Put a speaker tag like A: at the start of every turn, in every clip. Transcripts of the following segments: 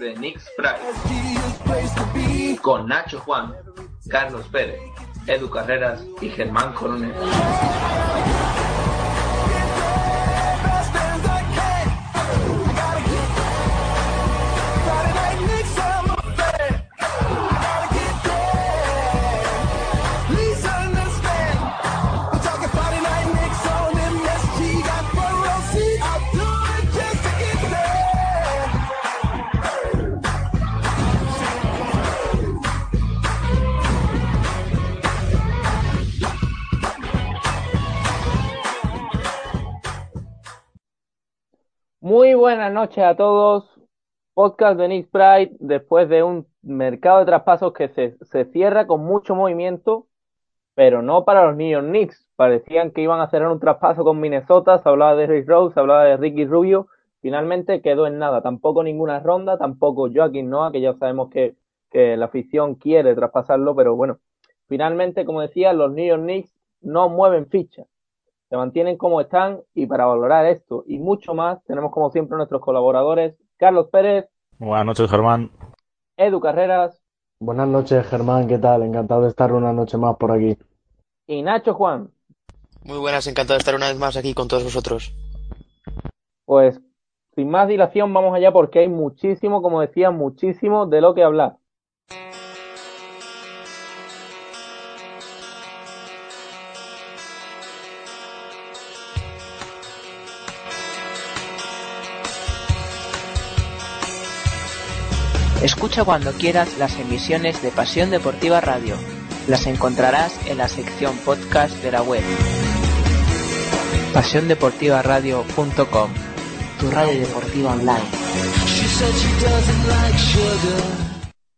A: De Nick Sprite con Nacho Juan, Carlos Pérez, Edu Carreras y Germán Coronel.
B: Muy buenas noches a todos. Podcast de Nick Pride después de un mercado de traspasos que se, se cierra con mucho movimiento, pero no para los York Knicks. Parecían que iban a hacer un traspaso con Minnesota, se hablaba de Rick Rose, se hablaba de Ricky Rubio. Finalmente quedó en nada, tampoco ninguna ronda, tampoco Joaquín Noah, que ya sabemos que, que la afición quiere traspasarlo, pero bueno, finalmente, como decía, los New York Knicks no mueven fichas se mantienen como están y para valorar esto y mucho más tenemos como siempre nuestros colaboradores Carlos Pérez.
C: Buenas noches Germán.
B: Edu Carreras.
D: Buenas noches Germán, ¿qué tal? Encantado de estar una noche más por aquí.
B: Y Nacho Juan.
E: Muy buenas, encantado de estar una vez más aquí con todos vosotros.
B: Pues sin más dilación vamos allá porque hay muchísimo, como decía, muchísimo de lo que hablar.
F: Escucha cuando quieras las emisiones de Pasión Deportiva Radio. Las encontrarás en la sección podcast de la web. PasiónDeportivaRadio.com Tu radio deportiva online.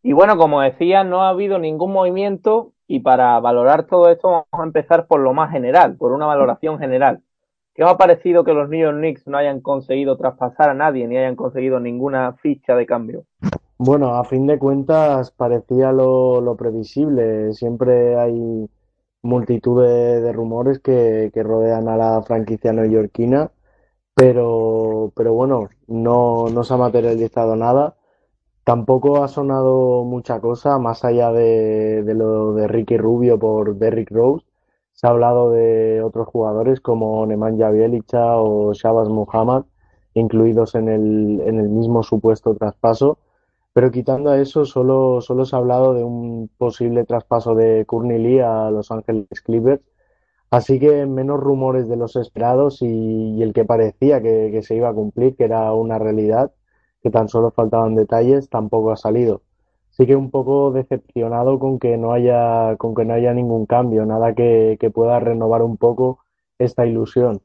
B: Y bueno, como decía, no ha habido ningún movimiento y para valorar todo esto vamos a empezar por lo más general, por una valoración general. ¿Qué os ha parecido que los New York Knicks no hayan conseguido traspasar a nadie ni hayan conseguido ninguna ficha de cambio?
D: Bueno, a fin de cuentas parecía lo, lo previsible. Siempre hay multitud de, rumores que, que, rodean a la franquicia neoyorquina, pero, pero bueno, no, no se ha materializado nada. Tampoco ha sonado mucha cosa, más allá de, de lo de Ricky Rubio por Derrick Rose. Se ha hablado de otros jugadores como Nemanja Bjelica o Shabazz Muhammad, incluidos en el, en el mismo supuesto traspaso pero quitando a eso, solo, solo se ha hablado de un posible traspaso de Courtney Lee a Los Ángeles Clippers. Así que menos rumores de los esperados y, el que parecía que, que, se iba a cumplir, que era una realidad, que tan solo faltaban detalles, tampoco ha salido. Así que un poco decepcionado con que no haya, con que no haya ningún cambio, nada que, que pueda renovar un poco esta ilusión.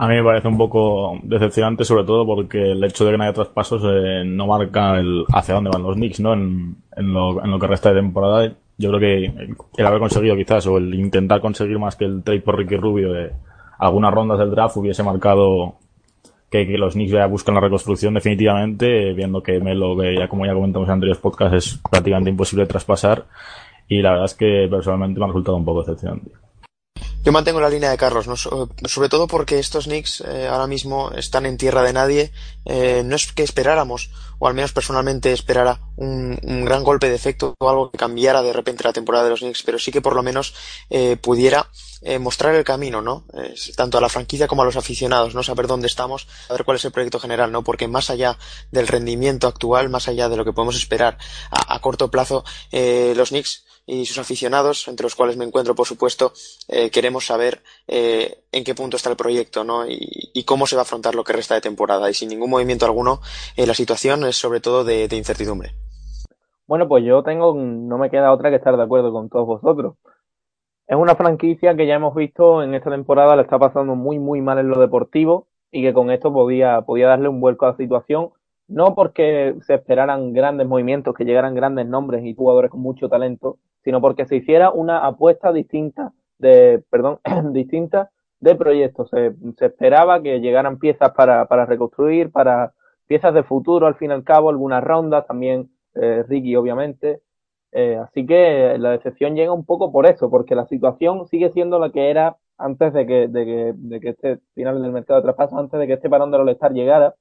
C: A mí me parece un poco decepcionante, sobre todo porque el hecho de que no haya traspasos eh, no marca el hacia dónde van los Knicks, ¿no? En, lo, en, lo, que resta de temporada. Yo creo que el haber conseguido quizás, o el intentar conseguir más que el trade por Ricky Rubio de algunas rondas del draft hubiese marcado que, que los Knicks ya buscan la reconstrucción definitivamente, viendo que Melo, que ya como ya comentamos en anteriores podcasts, es prácticamente imposible traspasar. Y la verdad es que personalmente me ha resultado un poco decepcionante.
E: Yo mantengo la línea de Carlos, ¿no? sobre todo porque estos Knicks eh, ahora mismo están en tierra de nadie. Eh, no es que esperáramos, o al menos personalmente esperara, un, gran golpe de efecto o algo que cambiara de repente la temporada de los Knicks, pero sí que por lo menos eh, pudiera mostrar el camino, ¿no? tanto a la franquicia como a los aficionados, ¿no? Saber dónde estamos, saber cuál es el proyecto general, ¿no? Porque más allá del rendimiento actual, más allá de lo que podemos esperar a, a corto plazo, los Knicks y sus aficionados, entre los cuales me encuentro, por supuesto, eh, queremos saber eh, en qué punto está el proyecto ¿no? Y, cómo se va a afrontar lo que resta de temporada. Y sin ningún movimiento alguno, eh, la situación es sobre todo de, incertidumbre.
B: Bueno, pues yo tengo, no me queda otra que estar de acuerdo con todos vosotros. Es una franquicia que ya hemos visto en esta temporada le está pasando muy, muy mal en lo deportivo y que con esto podía, podía darle un vuelco a la situación no porque se esperaran grandes movimientos, que llegaran grandes nombres y jugadores con mucho talento, sino porque se hiciera una apuesta distinta de, perdón, distinta de proyectos. Se, esperaba que llegaran piezas para, para reconstruir, para piezas de futuro, al fin y al cabo, algunas rondas, también eh, Ricky, obviamente. Eh, así que la decepción llega un poco por eso, porque la situación sigue siendo la que era antes de que, de que, de que este final del mercado de traspaso, antes de que este parón de All-Star llegara,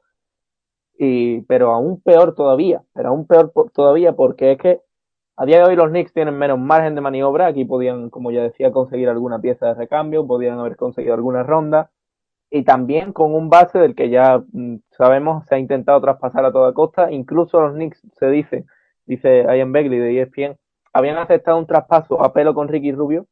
B: y, pero aún peor todavía, pero aún peor todavía porque es que a día de hoy los Knicks tienen menos margen de maniobra, aquí podían, como ya decía, conseguir alguna pieza de recambio, podían haber conseguido alguna ronda, y también con un base del que ya mm, sabemos se ha intentado traspasar a toda costa, incluso los Knicks se dice, dice Ian Begley de ESPN, habían aceptado un traspaso a pelo con Ricky Rubio,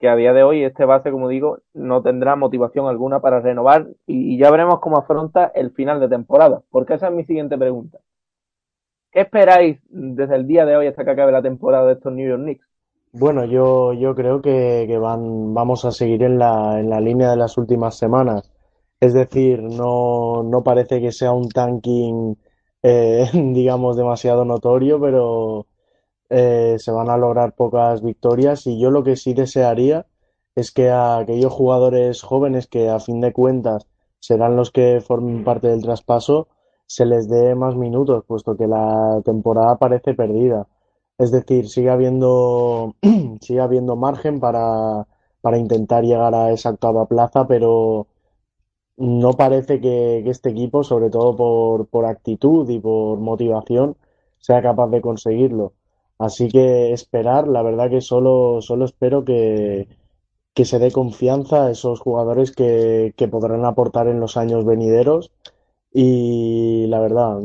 B: que a día de hoy este base, como digo, no tendrá motivación alguna para renovar. Y, ya veremos cómo afronta el final de temporada, porque esa es mi siguiente pregunta. ¿Qué esperáis desde el día de hoy hasta que acabe la temporada de estos New York Knicks?
D: Bueno, yo, yo creo que, van, vamos a seguir en la, en la línea de las últimas semanas. Es decir, no, no parece que sea un tanking, eh, digamos, demasiado notorio, pero eh, se van a lograr pocas victorias y yo lo que sí desearía es que a aquellos jugadores jóvenes que a fin de cuentas serán los que formen parte del traspaso se les dé más minutos, puesto que la temporada parece perdida. Es decir, sigue habiendo, sigue habiendo margen para, para intentar llegar a esa octava plaza, pero no parece que, este equipo, sobre todo por, por actitud y por motivación, sea capaz de conseguirlo. Así que esperar, la verdad que solo, solo espero que, que se dé confianza a esos jugadores que, que podrán aportar en los años venideros. Y la verdad,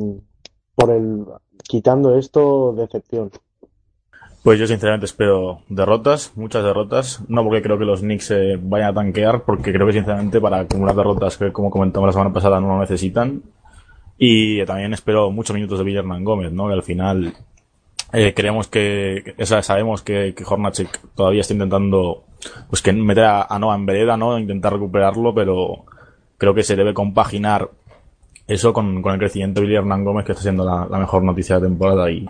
D: por el quitando esto, decepción.
C: Pues yo sinceramente espero derrotas, muchas derrotas, no porque creo que los Knicks se vayan a tanquear, porque creo que sinceramente para acumular derrotas que como comentamos la semana pasada no lo necesitan. Y también espero muchos minutos de Villerman Gómez, ¿no? Que al final eh, creemos que, esa, sabemos que, que Hornacek todavía está intentando, pues que meter a, Noah en vereda, ¿no? Intentar recuperarlo, pero creo que se debe compaginar eso con, con el crecimiento de Billy Hernán Gómez, que está siendo la, mejor noticia de la temporada. Y,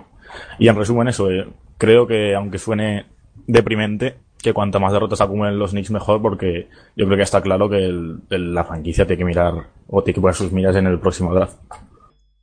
C: y en resumen, eso, eh, creo que aunque suene deprimente, que cuanta más derrotas acumulen los Knicks mejor, porque yo creo que está claro que la franquicia tiene que mirar o tiene que poner sus miras en el próximo draft.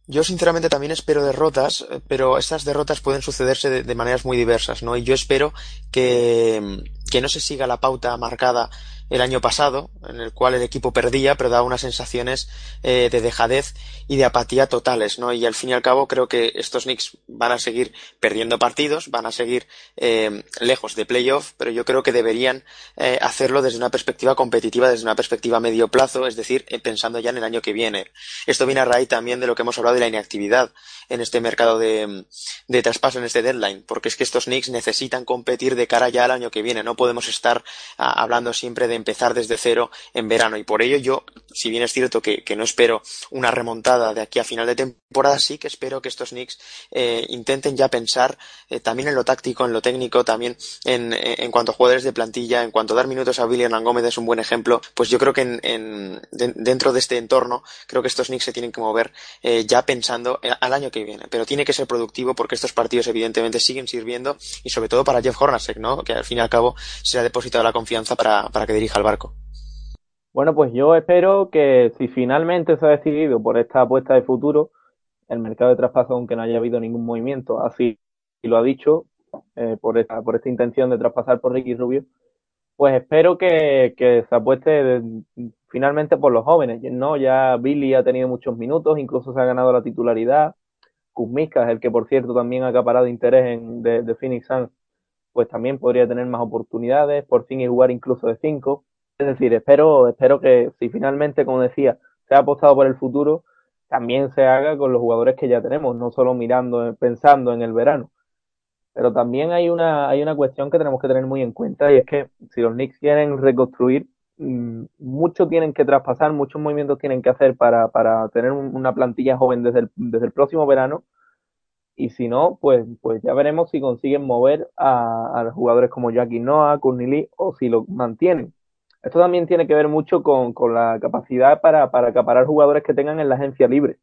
E: Yo sinceramente también espero derrotas, pero estas derrotas pueden sucederse de, maneras muy diversas, ¿no? Y yo espero que, que no se siga la pauta marcada el año pasado, en el cual el equipo perdía, pero daba unas sensaciones eh, de dejadez y de apatía totales, ¿no? Y al fin y al cabo creo que estos Knicks van a seguir perdiendo partidos, van a seguir eh, lejos de playoff, pero yo creo que deberían eh, hacerlo desde una perspectiva competitiva, desde una perspectiva a medio plazo, es decir, pensando ya en el año que viene. Esto viene a raíz también de lo que hemos hablado de la inactividad en este mercado de, de traspaso, en este deadline, porque es que estos Knicks necesitan competir de cara ya al año que viene, no podemos estar ah, hablando siempre de empezar desde cero en verano. Y por ello yo, si bien es cierto que, no espero una remontada de aquí a final de temporada, sí que espero que estos Knicks eh, intenten ya pensar eh, también en lo táctico, en lo técnico, también en, en, cuanto a jugadores de plantilla, en cuanto a dar minutos a Hernán Gómez es un buen ejemplo. Pues yo creo que en, dentro de este entorno, creo que estos Knicks se tienen que mover eh, ya pensando al año que viene. Pero tiene que ser productivo porque estos partidos evidentemente siguen sirviendo y sobre todo para Jeff Hornacek, ¿no? Que al fin y al cabo se ha depositado la confianza para, para que dirija barco.
B: Bueno, pues yo espero que si finalmente se ha decidido por esta apuesta de futuro, el mercado de traspaso, aunque no haya habido ningún movimiento, así lo ha dicho, eh, por, esta, por esta intención de traspasar por Ricky Rubio, pues espero que, se apueste finalmente por los jóvenes, ¿no? Ya Billy ha tenido muchos minutos, incluso se ha ganado la titularidad, Kuzmiska el que por cierto también ha acaparado interés en, Phoenix Suns, pues también podría tener más oportunidades, por fin y jugar incluso de cinco. Es decir, espero, espero que si finalmente, como decía, se ha apostado por el futuro, también se haga con los jugadores que ya tenemos, no solo mirando, pensando en el verano. Pero también hay una, hay una cuestión que tenemos que tener muy en cuenta y es que si los Knicks quieren reconstruir, mm, mucho tienen que traspasar, muchos movimientos tienen que hacer para, para tener una plantilla joven desde el, desde el próximo verano. Y si no, pues, pues ya veremos si consiguen mover a, a jugadores como Jackie Noah, Courtney Lee o si lo mantienen. Esto también tiene que ver mucho con, con la capacidad para, para acaparar jugadores que tengan en la agencia libre.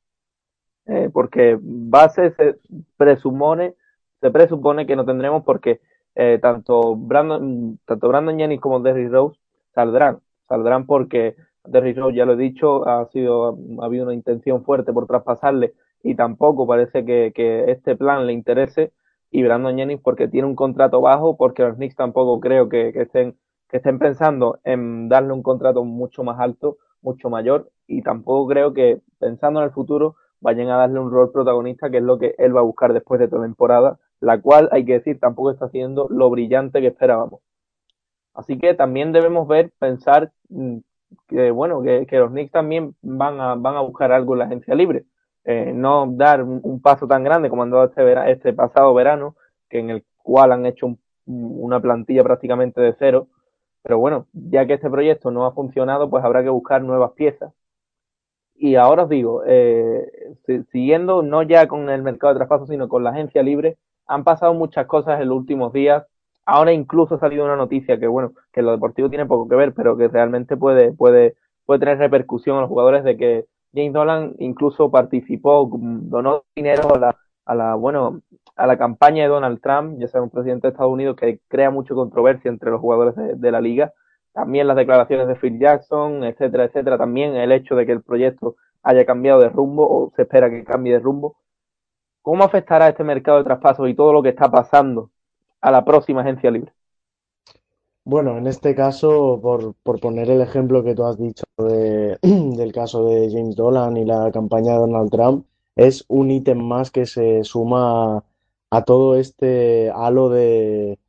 B: Eh, porque base se presupone se presupone que no tendremos porque eh, tanto Brandon tanto Brandon Jennings como Derrick Rose saldrán saldrán porque Derrick Rose ya lo he dicho ha sido ha habido una intención fuerte por traspasarle y tampoco parece que, que este plan le interese y Brandon Jennings porque tiene un contrato bajo porque los Knicks tampoco creo que, que estén que estén pensando en darle un contrato mucho más alto mucho mayor y tampoco creo que pensando en el futuro vayan a darle un rol protagonista que es lo que él va a buscar después de esta temporada la cual hay que decir tampoco está siendo lo brillante que esperábamos. Así que también debemos ver, pensar mm, que bueno, que, los Knicks también van a, van a buscar algo en la agencia libre. Eh, no dar un, paso tan grande como han dado este, este pasado verano, que en el cual han hecho una plantilla prácticamente de cero. Pero bueno, ya que este proyecto no ha funcionado, pues habrá que buscar nuevas piezas. Y ahora os digo, eh, siguiendo no ya con el mercado de traspasos, sino con la agencia libre, han pasado muchas cosas en los últimos días. Ahora incluso ha salido una noticia que, bueno, que lo deportivo tiene poco que ver, pero que realmente puede, puede, puede tener repercusión a los jugadores de que James Dolan incluso participó, donó dinero a la, a la, bueno, a la campaña de Donald Trump, ya sabemos, presidente de Estados Unidos, que crea mucha controversia entre los jugadores de, de la liga. También las declaraciones de Phil Jackson, etcétera, etcétera. También el hecho de que el proyecto haya cambiado de rumbo o se espera que cambie de rumbo. ¿Cómo afectará este mercado de traspasos y todo lo que está pasando a la próxima agencia libre?
D: Bueno, en este caso, por, por poner el ejemplo que tú has dicho de, del caso de James Dolan y la campaña de Donald Trump, es un ítem más que se suma a todo este halo de,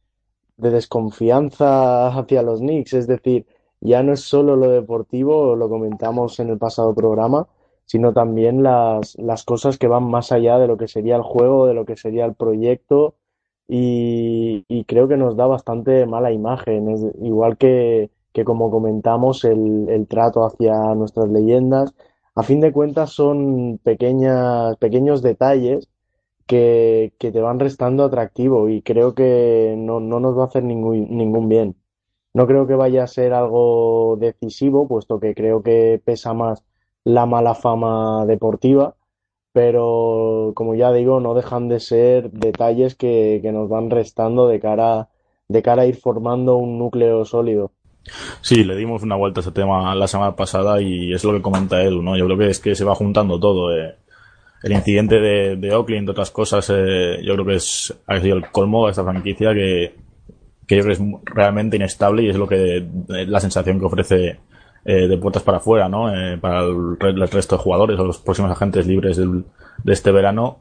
D: de desconfianza hacia los Knicks. Es decir, ya no es solo lo deportivo, lo comentamos en el pasado programa, sino también las, las cosas que van más allá de lo que sería el juego, de lo que sería el proyecto, y, creo que nos da bastante mala imagen, igual que, que como comentamos el, el trato hacia nuestras leyendas, a fin de cuentas son pequeñas, pequeños detalles que, que te van restando atractivo y creo que no, no nos va a hacer ningún, ningún bien. No creo que vaya a ser algo decisivo, puesto que creo que pesa más la mala fama deportiva, pero como ya digo, no dejan de ser detalles que, que nos van restando de cara, de cara a ir formando un núcleo sólido.
C: Sí, le dimos una vuelta a ese tema la semana pasada y es lo que comenta Edu, ¿no? Yo creo que es que se va juntando todo. Eh. El incidente de, de Oakley, entre otras cosas, eh, yo creo que es, ha sido el colmo de esta franquicia que, que yo creo que es realmente inestable y es lo que, la sensación que ofrece eh, de puertas para afuera, ¿no? Eh, para el, el, resto de jugadores o los próximos agentes libres del, de este verano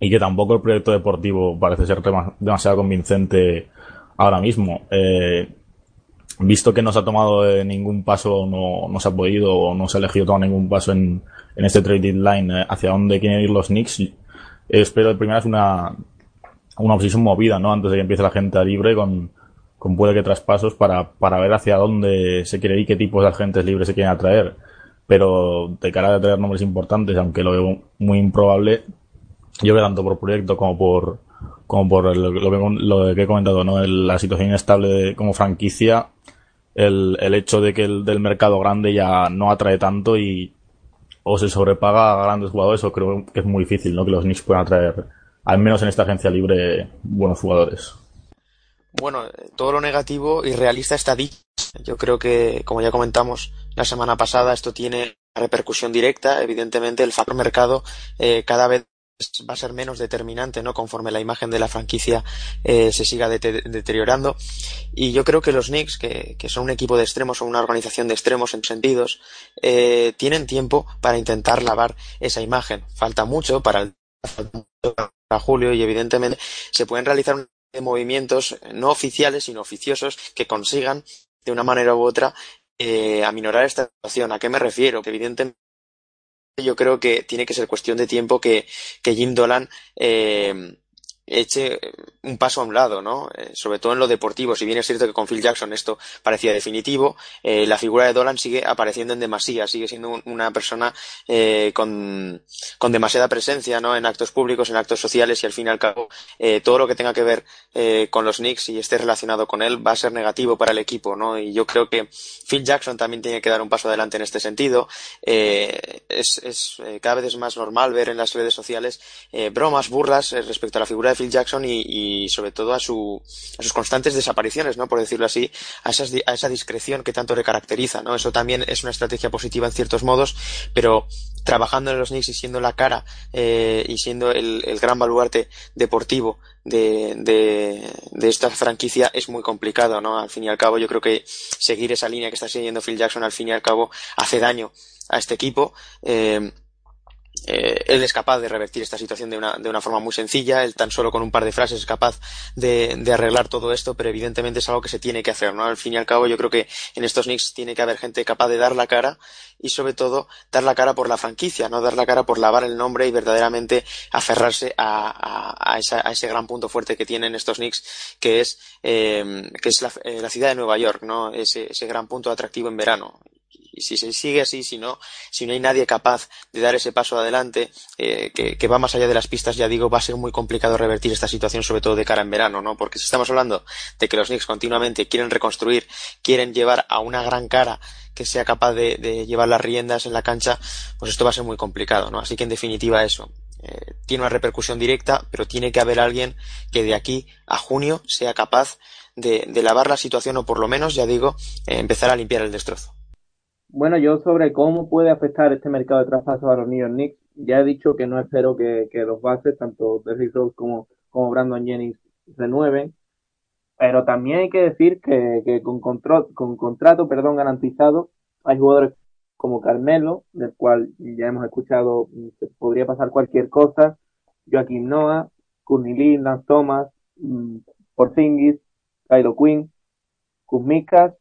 C: y que tampoco el proyecto deportivo parece ser demasiado convincente ahora mismo. Eh, visto que no se ha tomado ningún paso, no, no se ha podido o no se ha elegido tomar ningún paso en, en este trade line hacia dónde quieren ir los Knicks, espero de primera es una, una movida, ¿no? Antes de que empiece la gente libre con, con puede que traspasos para, para ver hacia dónde se quiere ir, qué tipos de agentes libres se quieren atraer. Pero de cara a traer nombres importantes, aunque lo veo muy improbable, yo veo tanto por proyecto como por como por lo, lo, que, lo que he comentado, ¿no? El, la situación inestable de, como franquicia, el, el hecho de que el del mercado grande ya no atrae tanto y o se sobrepaga a grandes jugadores o creo que es muy difícil, ¿no? Que los Knicks puedan atraer, al menos en esta agencia libre, buenos jugadores
E: bueno, todo lo negativo y realista está dicho. Yo creo que, como ya comentamos la semana pasada, esto tiene repercusión directa. Evidentemente, el factor mercado eh, cada vez va a ser menos determinante, ¿no? Conforme la imagen de la franquicia eh, se siga de deteriorando. Y yo creo que los Knicks, que, son un equipo de extremos, son una organización de extremos en sentidos, eh, tienen tiempo para intentar lavar esa imagen. Falta mucho para el para julio y evidentemente se pueden realizar de movimientos no oficiales, sino oficiosos, que consigan, de una manera u otra, eh, aminorar esta situación. ¿A qué me refiero? Que evidentemente yo creo que tiene que ser cuestión de tiempo que, que Jim Dolan eh, eche un paso a un lado, ¿no? Eh, sobre todo en lo deportivo. Si bien es cierto que con Phil Jackson esto parecía definitivo, eh, la figura de Dolan sigue apareciendo en demasía, sigue siendo una persona eh, con, con, demasiada presencia, ¿no? En actos públicos, en actos sociales y al fin y al cabo todo lo que tenga que ver con los Knicks y esté relacionado con él va a ser negativo para el equipo, ¿no? Y yo creo que Phil Jackson también tiene que dar un paso adelante en este sentido. es, es cada vez más normal ver en las redes sociales bromas, burlas respecto a la figura de Phil Jackson y, sobre todo a, su, a sus constantes desapariciones, ¿no? Por decirlo así, a, a esa discreción que tanto le caracteriza, ¿no? Eso también es una estrategia positiva en ciertos modos, pero trabajando en los Knicks y siendo la cara eh, y siendo el, gran baluarte deportivo de, de, esta franquicia es muy complicado, ¿no? Al fin y al cabo, yo creo que seguir esa línea que está siguiendo Phil Jackson al fin y al cabo hace daño a este equipo. Eh, eh, él es capaz de revertir esta situación de una, de una, forma muy sencilla, él tan solo con un par de frases es capaz de, de, arreglar todo esto, pero evidentemente es algo que se tiene que hacer, ¿no? Al fin y al cabo yo creo que en estos Knicks tiene que haber gente capaz de dar la cara y sobre todo dar la cara por la franquicia, no dar la cara por lavar el nombre y verdaderamente aferrarse a, a, esa, a ese gran punto fuerte que tienen estos Knicks, que es, eh, que es la, eh, la, ciudad de Nueva York, ¿no? Ese, ese gran punto atractivo en verano y si se sigue así, si no, si no hay nadie capaz de dar ese paso adelante, eh, que, va más allá de las pistas, ya digo, va a ser muy complicado revertir esta situación, sobre todo de cara en verano, ¿no? Porque si estamos hablando de que los Knicks continuamente quieren reconstruir, quieren llevar a una gran cara que sea capaz de, llevar las riendas en la cancha, pues esto va a ser muy complicado, ¿no? Así que en definitiva eso, eh, tiene una repercusión directa, pero tiene que haber alguien que de aquí a junio sea capaz de, de lavar la situación o por lo menos, ya digo, eh, empezar a limpiar el destrozo.
B: Bueno, yo sobre cómo puede afectar este mercado de traspasos a los New York Knicks, ya he dicho que no espero que, los bases, tanto Derrick Rose como, como Brandon Jennings, renueven, pero también hay que decir que, que con, con contrato perdón, garantizado hay jugadores como Carmelo, del cual ya hemos escuchado se podría pasar cualquier cosa, Joaquín Noah, Lee, Lance Thomas, mm, Porzingis, Kylo Quinn, Kuzmikas,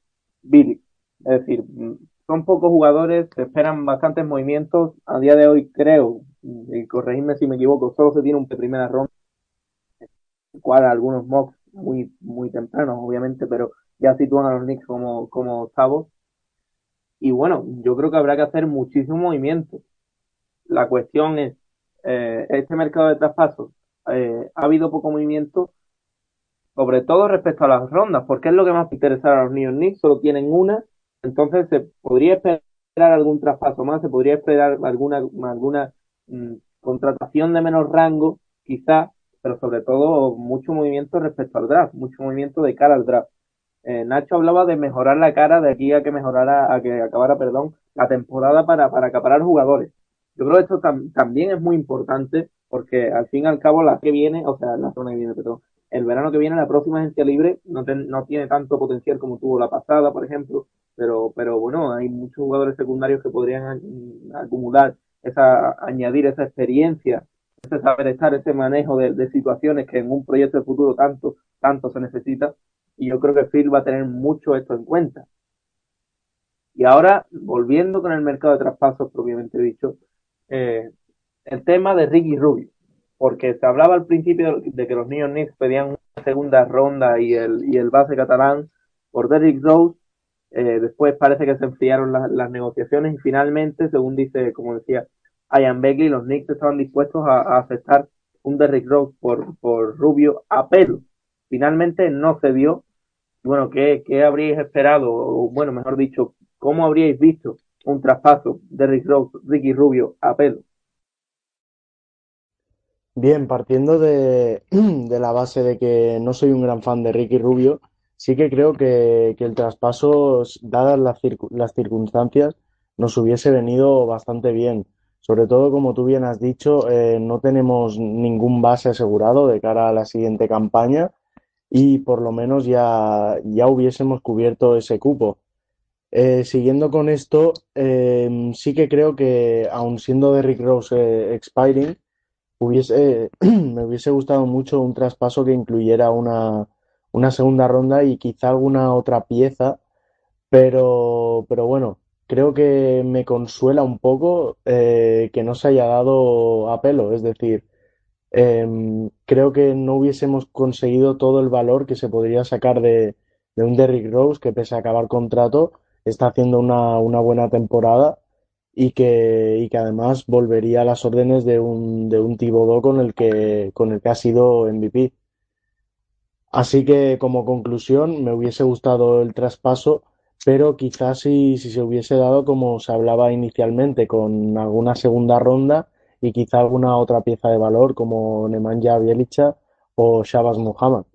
B: Billy. Es decir, mm, son pocos jugadores, se esperan bastantes movimientos. A día de hoy creo, y corregidme si me equivoco, solo se tiene un primera ronda, cual algunos mocks muy, muy tempranos, obviamente, pero ya sitúan a los Knicks como, como octavos. Y bueno, yo creo que habrá que hacer muchísimo movimiento. La cuestión es, eh, este mercado de traspasos, eh, ha habido poco movimiento, sobre todo respecto a las rondas, porque es lo que más interesa a los New York Knicks, solo tienen una entonces se podría esperar algún traspaso más, se podría esperar alguna, alguna mm, contratación de menor rango, quizá, pero sobre todo mucho movimiento respecto al draft, mucho movimiento de cara al draft. Eh, Nacho hablaba de mejorar la cara de aquí a que mejorara, a que acabara, perdón, la temporada para, para acaparar jugadores. Yo creo que esto también es muy importante porque al fin y al cabo la que viene, o sea, la zona que viene, perdón, el verano que viene la próxima agencia libre no, no tiene tanto potencial como tuvo la pasada, por ejemplo, pero, pero bueno, hay muchos jugadores secundarios que podrían acumular esa, añadir esa experiencia, ese saber estar, ese manejo de, situaciones que en un proyecto de futuro tanto, tanto se necesita, y yo creo que Phil va a tener mucho esto en cuenta. Y ahora, volviendo con el mercado de traspasos propiamente dicho, eh, el tema de Ricky Rubio porque se hablaba al principio de que los York Knicks pedían una segunda ronda y el, y el base catalán por Derrick Rose. Eh, después parece que se enfriaron las negociaciones y finalmente, según dice, como decía Ian Begley, los Knicks estaban dispuestos a, aceptar un Derrick Rose por, por Rubio a pelo. Finalmente no se dio. Bueno, ¿qué, ¿qué habríais esperado? O bueno, mejor dicho, ¿cómo habríais visto un traspaso de Rick Rose, Ricky Rubio a pelo?
D: Bien, partiendo de, de, la base de que no soy un gran fan de Ricky Rubio, sí que creo que, el traspaso, dadas las, las, circunstancias, nos hubiese venido bastante bien. Sobre todo, como tú bien has dicho, eh, no tenemos ningún base asegurado de cara a la siguiente campaña y por lo menos ya, ya hubiésemos cubierto ese cupo. Eh, siguiendo con esto, eh, sí que creo que, aun siendo de Rick Rose expiring, hubiese, me hubiese gustado mucho un traspaso que incluyera una, una segunda ronda y quizá alguna otra pieza, pero, pero bueno, creo que me consuela un poco eh, que no se haya dado a pelo, es decir, em, creo que no hubiésemos conseguido todo el valor que se podría sacar de, de un Derrick Rose que pese a acabar contrato está haciendo una, una buena temporada y que, y que además volvería a las órdenes de un, de un Thibodeau con el que, con el que ha sido MVP. Así que como conclusión me hubiese gustado el traspaso, pero quizás si, si se hubiese dado como se hablaba inicialmente, con alguna segunda ronda y quizá alguna otra pieza de valor como Nemanja Bielicha o Shabazz Muhammad.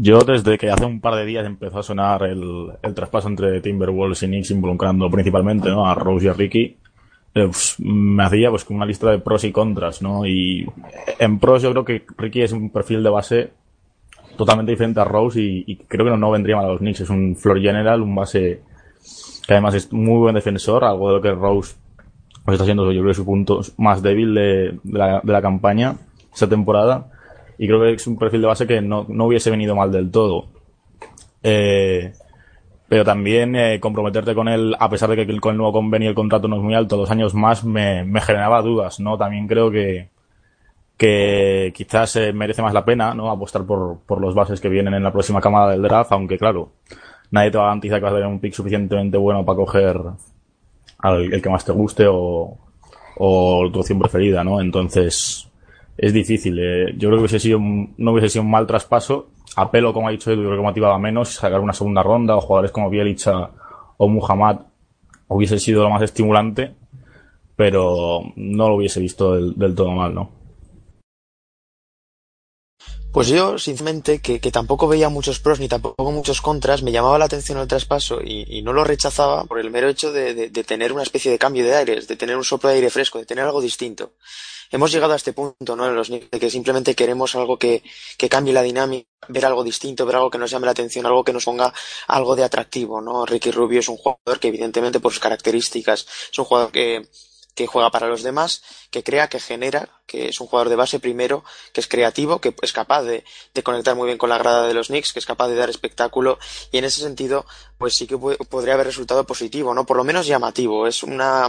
C: Yo desde que hace un par de días empezó a sonar el, el traspaso entre Timberwolves y Knicks involucrando principalmente ¿no? a Rose y a Ricky, eh, me hacía pues una lista de pros y contras, ¿no? Y en pros yo creo que Ricky es un perfil de base totalmente diferente a Rose y, y creo que no, no, vendría mal a los Knicks. Es un floor general, un base que además es muy buen defensor, algo de lo que Rose pues, está siendo yo creo su punto más débil de, de, la, de la campaña esta temporada y creo que es un perfil de base que no, no hubiese venido mal del todo. Eh, pero también eh, comprometerte con él, a pesar de que con el nuevo convenio el contrato no es muy alto, dos años más me, me generaba dudas, ¿no? También creo que, que quizás eh, merece más la pena, ¿no? Apostar por, por los bases que vienen en la próxima camada del draft, aunque claro, nadie te va a garantizar que vas a tener un pick suficientemente bueno para coger al el que más te guste o, o tu opción preferida, ¿no? Entonces, es difícil. Eh. Yo creo que hubiese sido un, no hubiese sido un mal traspaso. A pelo, como ha dicho Edu, yo creo que motivaba menos. Sacar una segunda ronda o jugadores como Bielicha o Muhammad hubiese sido lo más estimulante, pero no lo hubiese visto del, del todo mal, ¿no?
E: Pues yo, sinceramente, que, que, tampoco veía muchos pros ni tampoco muchos contras, me llamaba la atención el traspaso y, y no lo rechazaba por el mero hecho de, de, tener una especie de cambio de aires, de tener un soplo de aire fresco, de tener algo distinto hemos llegado a este punto, ¿no? En los de que simplemente queremos algo que, que cambie la dinámica, ver algo distinto, ver algo que nos llame la atención, algo que nos ponga algo de atractivo, ¿no? Ricky Rubio es un jugador que evidentemente por sus características es un jugador que que juega para los demás, que crea, que genera, que es un jugador de base primero, que es creativo, que es capaz de, conectar muy bien con la grada de los Knicks, que es capaz de dar espectáculo y en ese sentido, pues sí que podría haber resultado positivo, ¿no? Por lo menos llamativo. Es una,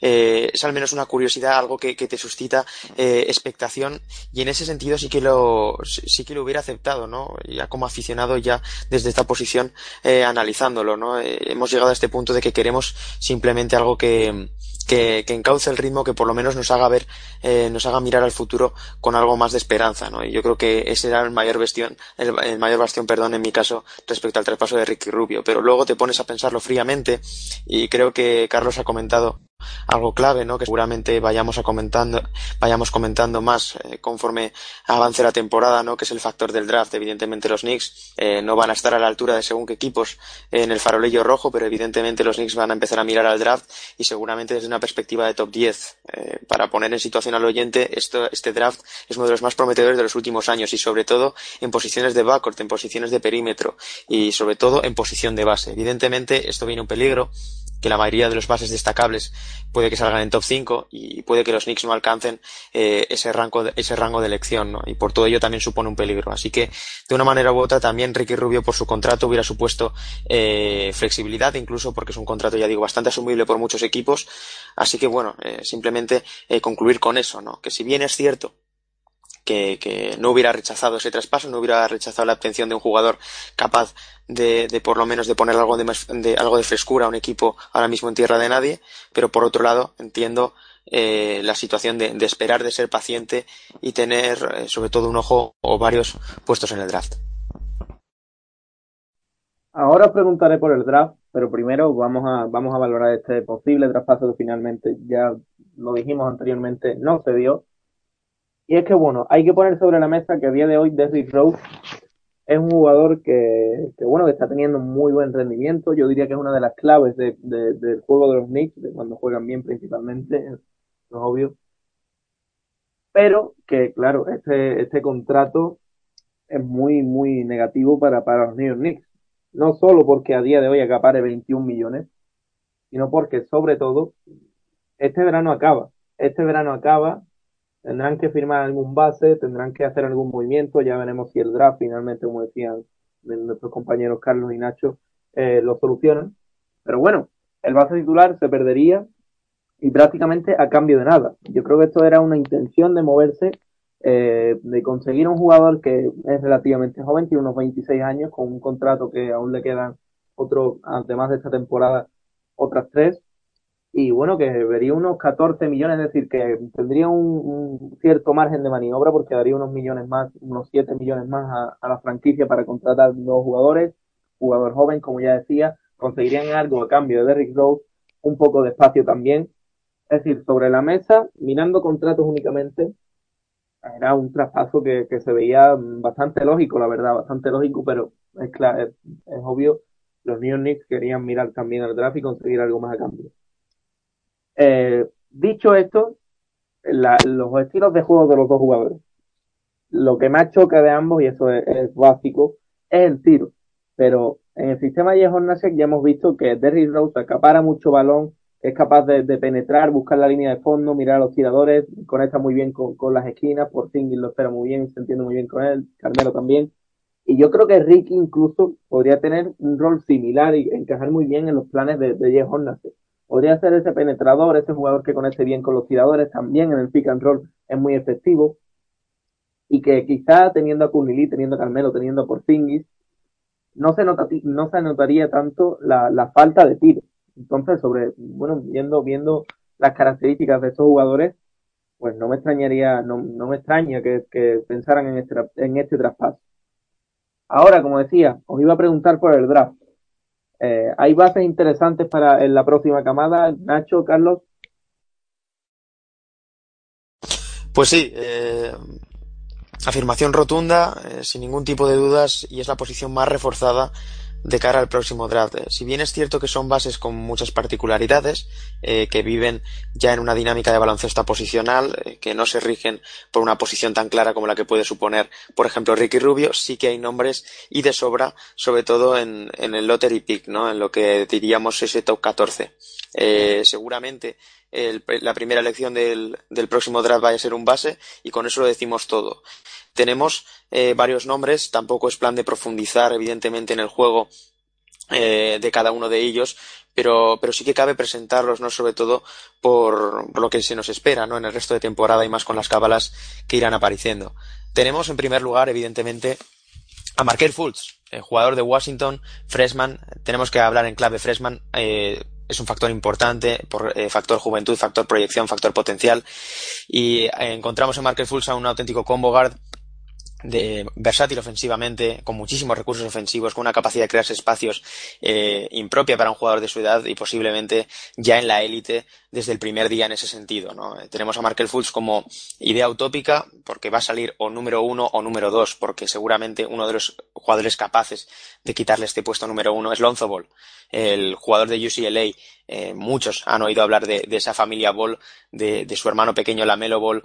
E: eh, es al menos una curiosidad, algo que, que te suscita eh, expectación y en ese sentido sí que lo, sí que lo hubiera aceptado, ¿no? Ya como aficionado ya desde esta posición eh, analizándolo, ¿no? Eh, hemos llegado a este punto de que queremos simplemente algo que, que, que, encauce el ritmo, que por lo menos nos haga ver, eh, nos haga mirar al futuro con algo más de esperanza, ¿no? Y yo creo que ese era el mayor bastión, el, el, mayor bastión, perdón, en mi caso, respecto al traspaso de Ricky Rubio. Pero luego te pones a pensarlo fríamente y creo que Carlos ha comentado algo clave, ¿no? Que seguramente vayamos a comentando, vayamos comentando más eh, conforme avance la temporada, ¿no? Que es el factor del draft. Evidentemente los Knicks eh, no van a estar a la altura de según qué equipos en el farolillo rojo, pero evidentemente los Knicks van a empezar a mirar al draft y seguramente desde una perspectiva de top 10. Eh, para poner en situación al oyente, esto, este draft es uno de los más prometedores de los últimos años y sobre todo en posiciones de backcourt, en posiciones de perímetro y sobre todo en posición de base. Evidentemente esto viene un peligro que la mayoría de los bases destacables puede que salgan en top 5 y puede que los Knicks no alcancen eh, ese, rango de, ese rango de elección, ¿no? Y por todo ello también supone un peligro. Así que, de una manera u otra, también Ricky Rubio por su contrato hubiera supuesto eh, flexibilidad, incluso porque es un contrato, ya digo, bastante asumible por muchos equipos. Así que, bueno, eh, simplemente eh, concluir con eso, ¿no? Que si bien es cierto que, no hubiera rechazado ese traspaso, no hubiera rechazado la obtención de un jugador capaz de, por lo menos de poner algo de, de, algo de frescura a un equipo ahora mismo en tierra de nadie, pero por otro lado entiendo eh, la situación de, de, esperar, de ser paciente y tener eh, sobre todo un ojo o varios puestos en el draft.
B: Ahora os preguntaré por el draft, pero primero vamos a, vamos a valorar este posible traspaso que finalmente ya lo dijimos anteriormente, no se dio y es que, bueno, hay que poner sobre la mesa que a día de hoy Derrick Rose es un jugador que, que, bueno, que está teniendo muy buen rendimiento. Yo diría que es una de las claves de, de, del juego de los Knicks, de cuando juegan bien principalmente, es obvio. Pero que, claro, este, este contrato es muy, muy negativo para, para los New York Knicks. No solo porque a día de hoy acapare 21 millones, sino porque, sobre todo, este verano acaba. Este verano acaba tendrán que firmar algún base, tendrán que hacer algún movimiento, ya veremos si el draft finalmente, como decían nuestros compañeros Carlos y Nacho, eh, lo solucionan. Pero bueno, el base titular se perdería y prácticamente a cambio de nada. Yo creo que esto era una intención de moverse, eh, de conseguir un jugador que es relativamente joven, tiene unos 26 años, con un contrato que aún le quedan otro, además de esta temporada, otras tres, y bueno, que vería unos 14 millones, es decir, que tendría un, cierto margen de maniobra porque daría unos millones más, unos 7 millones más a, a la franquicia para contratar nuevos jugadores, jugador joven, como ya decía, conseguirían algo a cambio de Derrick Rose, un poco de espacio también. Es decir, sobre la mesa, mirando contratos únicamente, era un traspaso que, que se veía bastante lógico, la verdad, bastante lógico, pero es, claro, es, obvio, los New Knicks querían mirar también al draft y conseguir algo más a cambio. Eh, dicho esto, los estilos de juego de los dos jugadores. Lo que más choca de ambos, y eso es, básico, es el tiro. Pero en el sistema de Hornacek ya hemos visto que Derrick Rose acapara mucho balón, es capaz de, penetrar, buscar la línea de fondo, mirar a los tiradores, conecta muy bien con, las esquinas, por fin lo espera muy bien, se entiende muy bien con él, Carmelo también. Y yo creo que Ricky incluso podría tener un rol similar y encajar muy bien en los planes de, de Jeff. Podría ser ese penetrador, ese jugador que conecte bien con los tiradores, también en el pick and roll es muy efectivo. Y que quizá teniendo a Kunili, teniendo a Carmelo, teniendo a Porzingis, no se, nota, notaría tanto la, la falta de tiro. Entonces, sobre, bueno, viendo, viendo las características de estos jugadores, pues no me extrañaría, no, no me extraña que, que pensaran en este, en este traspaso. Ahora, como decía, os iba a preguntar por el draft. Eh, ¿Hay bases interesantes para en la próxima camada, Nacho, Carlos?
E: Pues sí, eh, Afirmación rotunda, eh, sin ningún tipo de dudas, y es la posición más reforzada de cara al próximo draft. Si bien es cierto que son bases con muchas particularidades, eh, que viven ya en una dinámica de baloncesto posicional, eh, que no se rigen por una posición tan clara como la que puede suponer, por ejemplo, Ricky Rubio, sí que hay nombres y de sobra, sobre todo en, en el lottery pick, ¿no? En lo que diríamos ese top 14. Eh, seguramente la primera elección del, del, próximo draft vaya a ser un base y con eso lo decimos todo. Tenemos eh, varios nombres, tampoco es plan de profundizar evidentemente en el juego eh, de cada uno de ellos, pero, pero sí que cabe presentarlos, ¿no? Sobre todo por, lo que se nos espera, ¿no? En el resto de temporada y más con las cábalas que irán apareciendo. Tenemos en primer lugar, evidentemente, a Markel Fultz, jugador de Washington, freshman. Tenemos que hablar en clave freshman. Eh, es un factor importante por factor juventud, factor proyección, factor potencial. Y encontramos en Markel Fultz a un auténtico combo guard de versátil ofensivamente, con muchísimos recursos ofensivos, con una capacidad de crearse espacios eh, impropia para un jugador de su edad y posiblemente ya en la élite desde el primer día en ese sentido. ¿no? Tenemos a Markel Fultz como idea utópica porque va a salir o número uno o número dos, porque seguramente uno de los jugadores capaces de quitarle este puesto número uno es Lonzo Ball, el jugador de UCLA. Eh, muchos han oído hablar de, de esa familia Ball, de, de su hermano pequeño Lamelo Ball,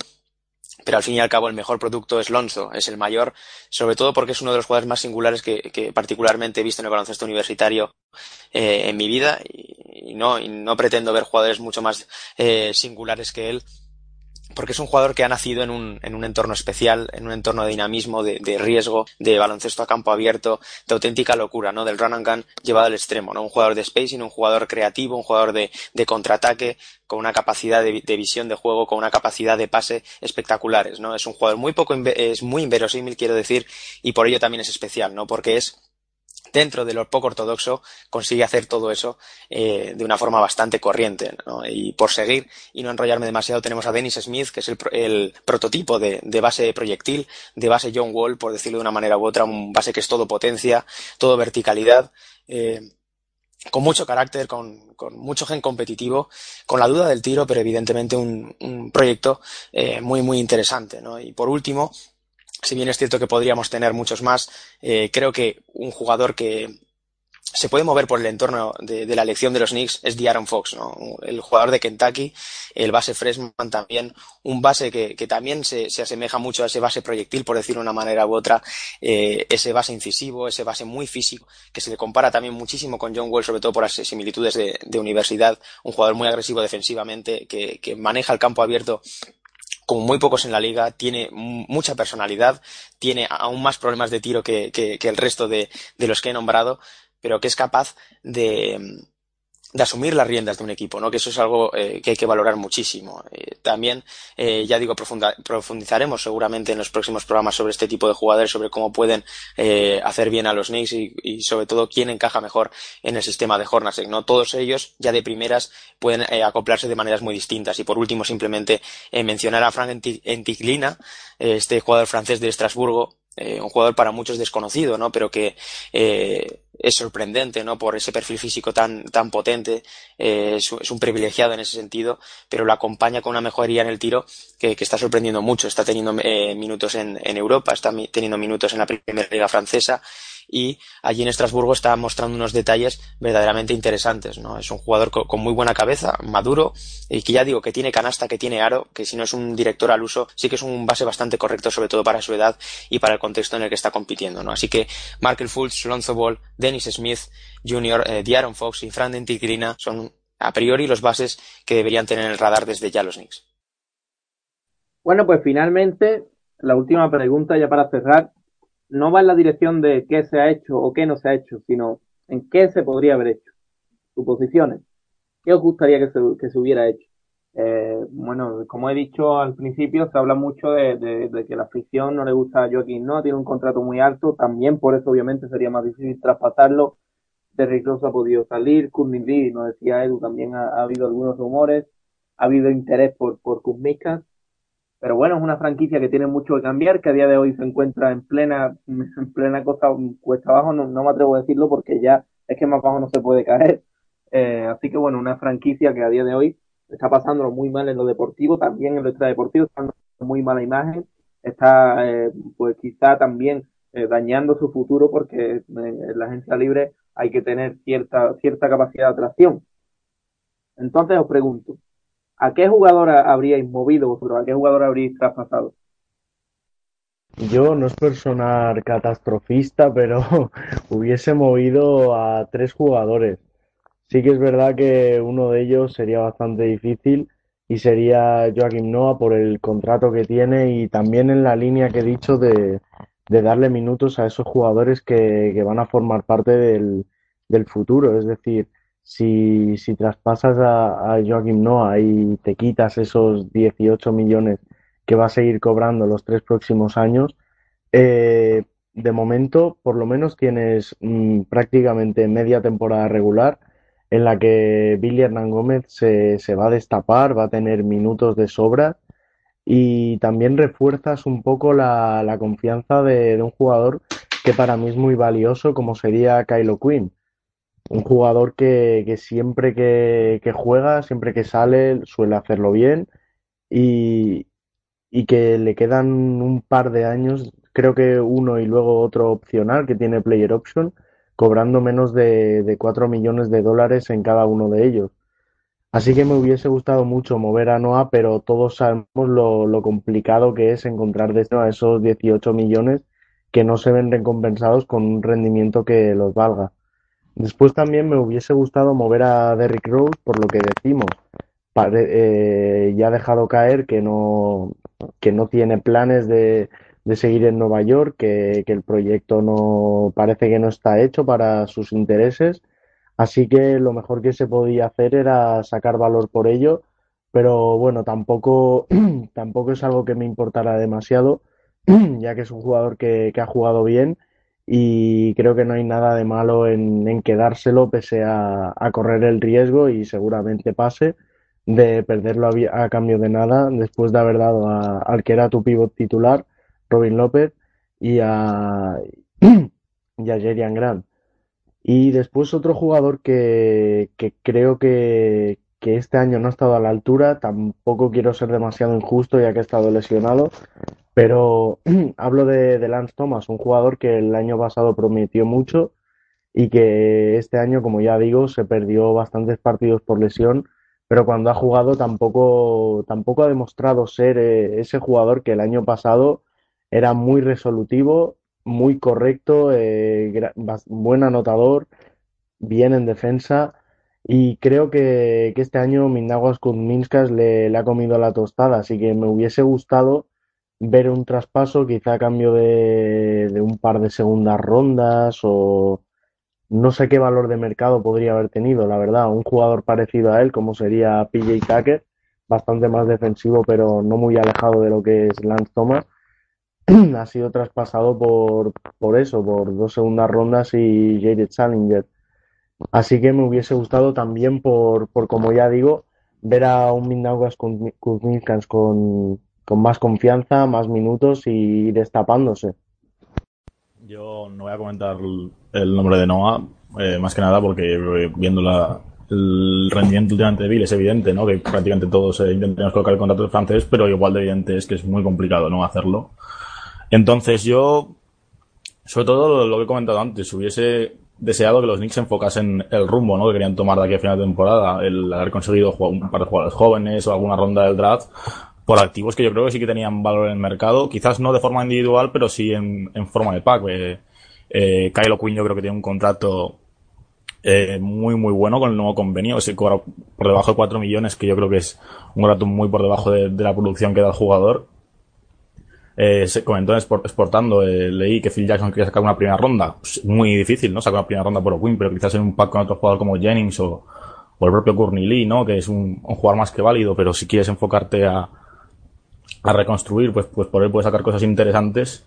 E: pero al fin y al cabo el mejor producto es Lonzo, es el mayor, sobre todo porque es uno de los jugadores más singulares que, que particularmente he visto en el baloncesto universitario eh, en mi vida y, y, no, y no pretendo ver jugadores mucho más eh, singulares que él porque es un jugador que ha nacido en un, en un entorno especial, en un entorno de dinamismo, de, de, riesgo, de baloncesto a campo abierto, de auténtica locura, ¿no? Del run and gun llevado al extremo, ¿no? Un jugador de spacing, un jugador creativo, un jugador de, de contraataque, con una capacidad de, de, visión de juego, con una capacidad de pase espectaculares, ¿no? Es un jugador muy poco, es muy inverosímil, quiero decir, y por ello también es especial, ¿no? Porque es dentro de lo poco ortodoxo, consigue hacer todo eso eh, de una forma bastante corriente. Y por seguir y no enrollarme demasiado, tenemos a Dennis Smith, que es el, el prototipo de, de, base proyectil, de base John Wall, por decirlo de una manera u otra, un base que es todo potencia, todo verticalidad. Eh, con mucho carácter, con, mucho gen competitivo, con la duda del tiro, pero evidentemente un, proyecto eh, muy, muy interesante. Y por último, si bien es cierto que podríamos tener muchos más, eh, creo que un jugador que se puede mover por el entorno de, la elección de los Knicks es D'Aaron Fox, ¿no? el jugador de Kentucky, el base freshman también, un base que, también se, se, asemeja mucho a ese base proyectil, por decirlo de una manera u otra, eh, ese base incisivo, ese base muy físico, que se le compara también muchísimo con John Wall, sobre todo por las similitudes de, universidad, un jugador muy agresivo defensivamente, que maneja el campo abierto como muy pocos en la liga, tiene mucha personalidad, tiene aún más problemas de tiro que, que, que el resto de, de, los que he nombrado, pero que es capaz de, de asumir las riendas de un equipo, ¿no? Que eso es algo eh, que hay que valorar muchísimo. Eh, también, eh, ya digo, profundizaremos seguramente en los próximos programas sobre este tipo de jugadores, sobre cómo pueden hacer bien a los Knicks y, sobre todo quién encaja mejor en el sistema de Hornacek, ¿no? Todos ellos, ya de primeras, pueden acoplarse de maneras muy distintas. Y por último, simplemente mencionar a Frank Entiglina, este jugador francés de Estrasburgo, un jugador para muchos desconocido, ¿no? Pero que es sorprendente, ¿no? Por ese perfil físico tan, tan potente, eh, es, un privilegiado en ese sentido, pero lo acompaña con una mejoría en el tiro que, está sorprendiendo mucho. Está teniendo eh, minutos en, Europa, está teniendo minutos en la primera liga francesa y allí en Estrasburgo está mostrando unos detalles verdaderamente interesantes, ¿no? Es un jugador con, muy buena cabeza, maduro, y que ya digo que tiene canasta, que tiene aro, que si no es un director al uso, sí que es un base bastante correcto, sobre todo para su edad y para el contexto en el que está compitiendo, ¿no? Así que Markel Fultz, Lonzo Ball, Dennis Smith Jr., eh, Fox y Fran Tigrina son a priori los bases que deberían tener en el radar desde ya los Knicks.
B: Bueno, pues finalmente, la última pregunta ya para cerrar no va en la dirección de qué se ha hecho o qué no se ha hecho, sino en qué se podría haber hecho. Suposiciones. ¿Qué os gustaría que se hubiera hecho? Eh, bueno, como he dicho al principio, se habla mucho de, de, que la afición no le gusta a Joaquín, no, tiene un contrato muy alto, también por eso obviamente sería más difícil traspasarlo. Derrick Rose ha podido salir, Lee, nos decía Edu, también ha, habido algunos rumores, ha habido interés por, por Kuzmikas, pero bueno, es una franquicia que tiene mucho que cambiar, que a día de hoy se encuentra en plena, en plena cosa cuesta abajo, no, me atrevo a decirlo porque ya es que más bajo no se puede caer. Eh, así que bueno, una franquicia que a día de hoy está pasándolo muy mal en lo deportivo, también en lo extradeportivo, está dando muy mala imagen, está eh, pues quizá también eh, dañando su futuro porque en la agencia libre hay que tener cierta, cierta capacidad de atracción. Entonces os pregunto, ¿A qué jugador habríais movido vosotros? ¿A qué jugador habríais traspasado?
D: Yo no es personal catastrofista, pero hubiese movido a tres jugadores. Sí que es verdad que uno de ellos sería bastante difícil y sería Joaquim Noah por el contrato que tiene y también en la línea que he dicho de, darle minutos a esos jugadores que, van a formar parte del, del futuro. Es decir, si, si traspasas a, a Joaquim Noah y te quitas esos 18 millones que va a seguir cobrando los tres próximos años, eh, de momento por lo menos tienes mm, prácticamente media temporada regular en la que Billy Hernán Gómez se, se, va a destapar, va a tener minutos de sobra y también refuerzas un poco la, la confianza de, de, un jugador que para mí es muy valioso como sería Kylo Quinn. Un jugador que, que siempre que, juega, siempre que sale, suele hacerlo bien y, y, que le quedan un par de años, creo que uno y luego otro opcional que tiene Player Option, cobrando menos de, de 4 millones de dólares en cada uno de ellos. Así que me hubiese gustado mucho mover a Noah, pero todos sabemos lo, complicado que es encontrar de a esos 18 millones que no se ven recompensados con un rendimiento que los valga. Después también me hubiese gustado mover a Derrick Rose por lo que decimos. Eh, ya ha dejado caer que no, que no tiene planes de, de seguir en Nueva York, que, que, el proyecto no parece que no está hecho para sus intereses. Así que lo mejor que se podía hacer era sacar valor por ello. Pero bueno, tampoco, tampoco es algo que me importara demasiado, ya que es un jugador que, que ha jugado bien y creo que no hay nada de malo en, quedárselo pese a, correr el riesgo y seguramente pase de perderlo a, cambio de nada después de haber dado al que era tu pivot titular, Robin López, y a, y a Jerian Grant. Y después otro jugador que, que creo que, que este año no ha estado a la altura, tampoco quiero ser demasiado injusto ya que ha estado lesionado, pero hablo de, Lance Thomas, un jugador que el año pasado prometió mucho y que este año, como ya digo, se perdió bastantes partidos por lesión, pero cuando ha jugado tampoco, tampoco ha demostrado ser eh, ese jugador que el año pasado era muy resolutivo, muy correcto, eh, buen anotador, bien en defensa y creo que, este año Mindaguas Kuzminskas le, le ha comido la tostada, así que me hubiese gustado ver un traspaso, quizá a cambio de, un par de segundas rondas o no sé qué valor de mercado podría haber tenido, la verdad. Un jugador parecido a él, como sería PJ Tucker, bastante más defensivo, pero no muy alejado de lo que es Lance Thomas, ha sido traspasado por, por eso, por dos segundas rondas y Jared Challenger. Así que me hubiese gustado también por, por como ya digo, ver a un Mindaugas con, con, con más confianza, más minutos y destapándose.
C: Yo no voy a comentar el nombre de Noah, eh, más que nada porque viendo la, el rendimiento últimamente de Bill es evidente, ¿no? Que prácticamente todos eh, colocar el contrato francés, pero igual de evidente es que es muy complicado no hacerlo. Entonces yo, sobre todo lo, que he comentado antes, hubiese deseado que los Knicks enfocasen el rumbo ¿no? que querían tomar de aquí a final de temporada, el haber conseguido un par de jugadores jóvenes o alguna ronda del draft por activos que yo creo que sí que tenían valor en el mercado, quizás no de forma individual, pero sí en, en forma de pack. Eh, eh, Kyle O'Quinn yo creo que tiene un contrato eh, muy muy bueno con el nuevo convenio, se cobra por debajo de 4 millones, que yo creo que es un contrato muy por debajo de, de la producción que da el jugador eh, comentó exportando, eh, leí que Phil Jackson quería sacar una primera ronda. Pues, muy difícil, ¿no? Sacar una primera ronda por O'Quinn, pero quizás en un pack con otro jugador como Jennings o, o el propio Courtney Lee, ¿no? Que es un, jugador más que válido, pero si quieres enfocarte a, a reconstruir, pues, pues por él puedes sacar cosas interesantes.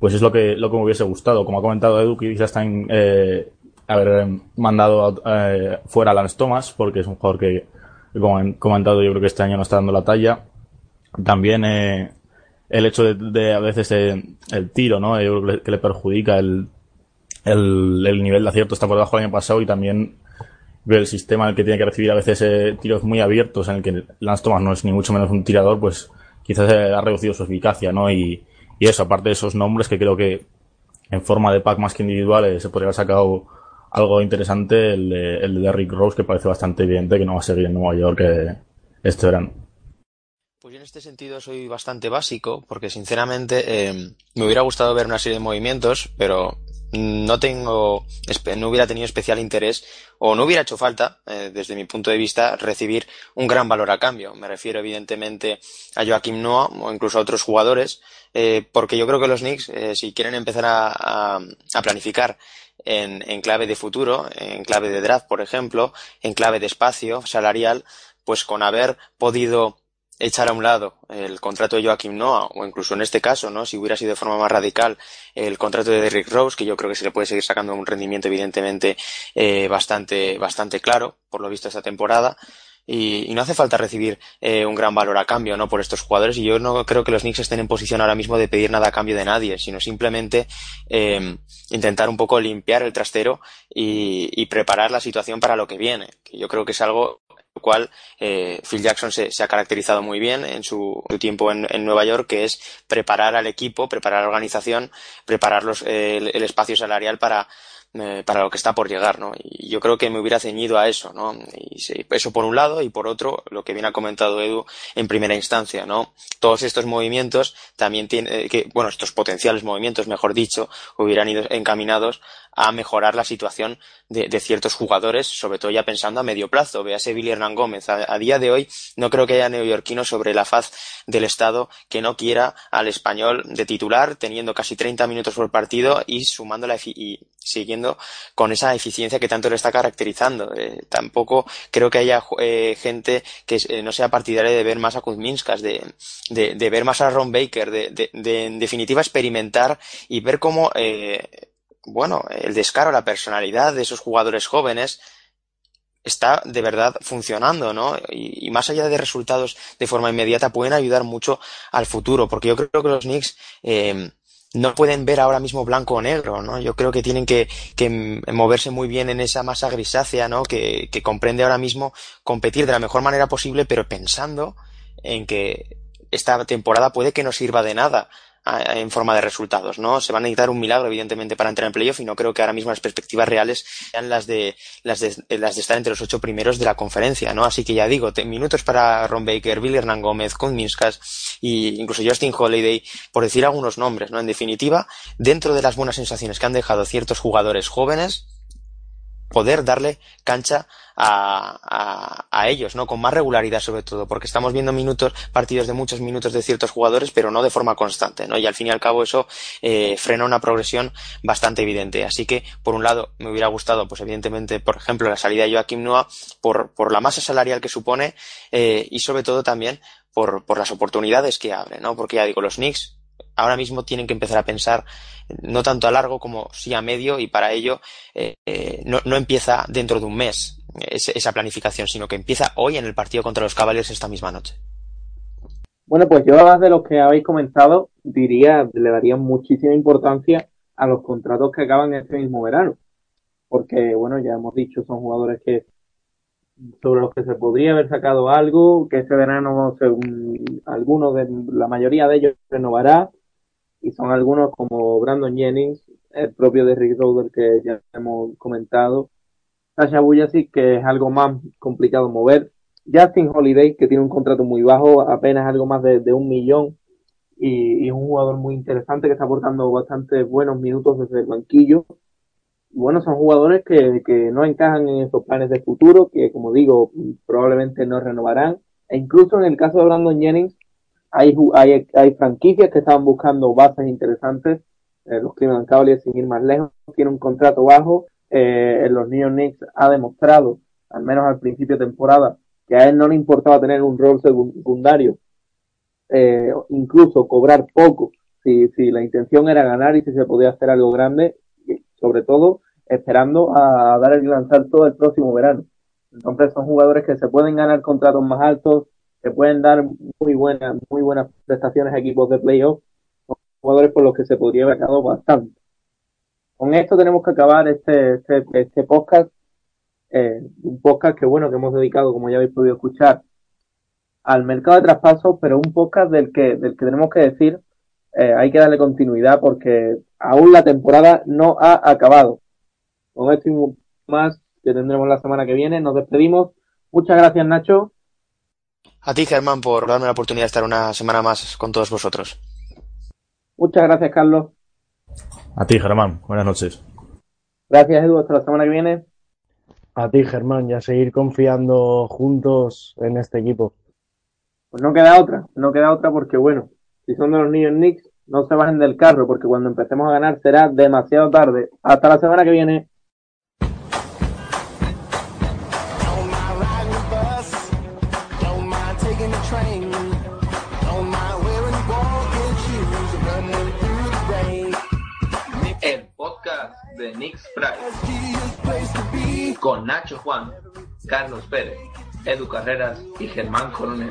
C: Pues es lo que, lo que me hubiese gustado. Como ha comentado Edu, quizás en, eh, haber mandado eh, fuera a Lance Thomas, porque es un jugador que, como he comentado, yo creo que este año no está dando la talla. También, eh, el hecho de, a veces eh, el tiro, ¿no? Yo creo que le, perjudica el, el, nivel de acierto está por debajo del año pasado y también el sistema en el que tiene que recibir a veces eh, tiros muy abiertos en el que Lance Thomas no es ni mucho menos un tirador, pues quizás ha reducido su eficacia, ¿no? Y, y eso, aparte de esos nombres que creo que en forma de pack más que individuales se podría haber sacado algo interesante, el de, el de Derrick Rose, que parece bastante evidente que no va a seguir en Nueva York eh, este verano.
E: Pues yo en este sentido soy bastante básico, porque sinceramente eh, me hubiera gustado ver una serie de movimientos, pero no tengo, no hubiera tenido especial interés o no hubiera hecho falta, eh, desde mi punto de vista, recibir un gran valor a cambio. Me refiero evidentemente a Joaquim Noah o incluso a otros jugadores, eh, porque yo creo que los Knicks, si quieren empezar a, planificar en, clave de futuro, en clave de draft, por ejemplo, en clave de espacio salarial, pues con haber podido echar a un lado el contrato de Joaquim Noah, o incluso en este caso, ¿no? Si hubiera sido de forma más radical el contrato de Derrick Rose, que yo creo que se le puede seguir sacando un rendimiento evidentemente eh, bastante, bastante claro, por lo visto esta temporada. Y, y no hace falta recibir eh, un gran valor a cambio, ¿no? Por estos jugadores. Y yo no creo que los Knicks estén en posición ahora mismo de pedir nada a cambio de nadie, sino simplemente eh, intentar un poco limpiar el trastero y, y preparar la situación para lo que viene. Que yo creo que es algo lo cual eh, Phil Jackson se, se, ha caracterizado muy bien en su, su tiempo en, en, Nueva York, que es preparar al equipo, preparar a la organización, preparar los, eh, el, el, espacio salarial para, eh, para lo que está por llegar, ¿no? Y yo creo que me hubiera ceñido a eso, ¿no? Y eso por un lado y por otro, lo que bien ha comentado Edu en primera instancia, ¿no? Todos estos movimientos también tienen, eh, que, bueno, estos potenciales movimientos, mejor dicho, hubieran ido encaminados a mejorar la situación de, ciertos jugadores, sobre todo ya pensando a medio plazo. Véase Billy Hernán Gómez. A, día de hoy no creo que haya neoyorquinos sobre la faz del Estado que no quiera al español de titular, teniendo casi 30 minutos por partido y sumando la y siguiendo con esa eficiencia que tanto le está caracterizando. Eh, tampoco creo que haya eh, gente que eh, no sea partidaria de ver más a Kuzminskas, de, de, ver más a Ron Baker, de, de, en definitiva experimentar y ver cómo bueno, el descaro, la personalidad de esos jugadores jóvenes está de verdad funcionando, ¿no? Y, y, más allá de resultados de forma inmediata, pueden ayudar mucho al futuro, porque yo creo que los Knicks no pueden ver ahora mismo blanco o negro, ¿no? Yo creo que tienen que, que moverse muy bien en esa masa grisácea, ¿no? Que, que comprende ahora mismo competir de la mejor manera posible, pero pensando en que esta temporada puede que no sirva de nada en forma de resultados, ¿no? Se va a necesitar un milagro, evidentemente, para entrar en playoff y no creo que ahora mismo las perspectivas reales sean las de, las de, las de estar entre los ocho primeros de la conferencia, ¿no? Así que ya digo, minutos para Ron Baker, Billy Hernán Gómez, Minskas y incluso Justin Holiday, por decir algunos nombres, ¿no? En definitiva, dentro de las buenas sensaciones que han dejado ciertos jugadores jóvenes, poder darle cancha a, a, ellos, ¿no? Con más regularidad sobre todo, porque estamos viendo minutos, partidos de muchos minutos de ciertos jugadores, pero no de forma constante, ¿no? Y al fin y al cabo eso eh, frena una progresión bastante evidente. Así que, por un lado, me hubiera gustado, pues evidentemente, por ejemplo, la salida de Joaquim Noah por, por la masa salarial que supone eh, y sobre todo también por, por las oportunidades que abre, ¿no? Porque ya digo, los Knicks ahora mismo tienen que empezar a pensar no tanto a largo como sí a medio y para ello eh, eh, no, no, empieza dentro de un mes esa planificación, sino que empieza hoy en el partido contra los Cavaliers esta misma noche.
B: Bueno, pues yo además de lo que habéis comentado, diría, le daría muchísima importancia a los contratos que acaban este mismo verano. Porque, bueno, ya hemos dicho, son jugadores que sobre los que se podría haber sacado algo, que este verano, según algunos de la mayoría de ellos renovará, y son algunos como Brandon Jennings, el propio de Rick Roder que ya hemos comentado, Sasha Buyasic, que es algo más complicado mover, Justin Holiday, que tiene un contrato muy bajo, apenas algo más de, un millón, y, y, un jugador muy interesante que está aportando bastante buenos minutos desde el banquillo. Bueno, son jugadores que, que no encajan en esos planes de futuro, que como digo, probablemente no renovarán. E incluso en el caso de Brandon Jennings, hay, hay, hay franquicias que estaban buscando bases interesantes. Eh, los Cleveland Cavaliers, sin ir más lejos, tiene un contrato bajo. Eh, los New York Knicks ha demostrado, al menos al principio de temporada, que a él no le importaba tener un rol secundario, eh, incluso cobrar poco, si, si la intención era ganar y si se podía hacer algo grande, sobre todo esperando a dar el lanzar todo el próximo verano. Entonces son jugadores que se pueden ganar contratos más altos, que pueden dar muy buenas, muy buenas prestaciones a equipos de playoff, son jugadores por los que se podría haber ganado bastante. Con esto tenemos que acabar este, este, este podcast, eh, un podcast que bueno, que hemos dedicado, como ya habéis podido escuchar, al mercado de traspasos, pero un podcast del que, del que tenemos que decir, eh, hay que darle continuidad porque aún la temporada no ha acabado. Con esto y más que tendremos la semana que viene, nos despedimos. Muchas gracias, Nacho.
E: A ti, Germán, por darme la oportunidad de estar una semana más con todos vosotros.
B: Muchas gracias, Carlos.
C: A ti, Germán. Buenas noches.
B: Gracias, Edu. Hasta la semana que viene.
D: A ti, Germán, y a seguir confiando juntos en este equipo.
B: Pues no queda otra, no queda otra porque, bueno, si son de los niños Knicks, no se bajen del carro porque cuando empecemos a ganar será demasiado tarde. Hasta la semana que viene.
A: De Nick Sprite con Nacho Juan, Carlos Pérez, Edu Carreras y Germán Coronel.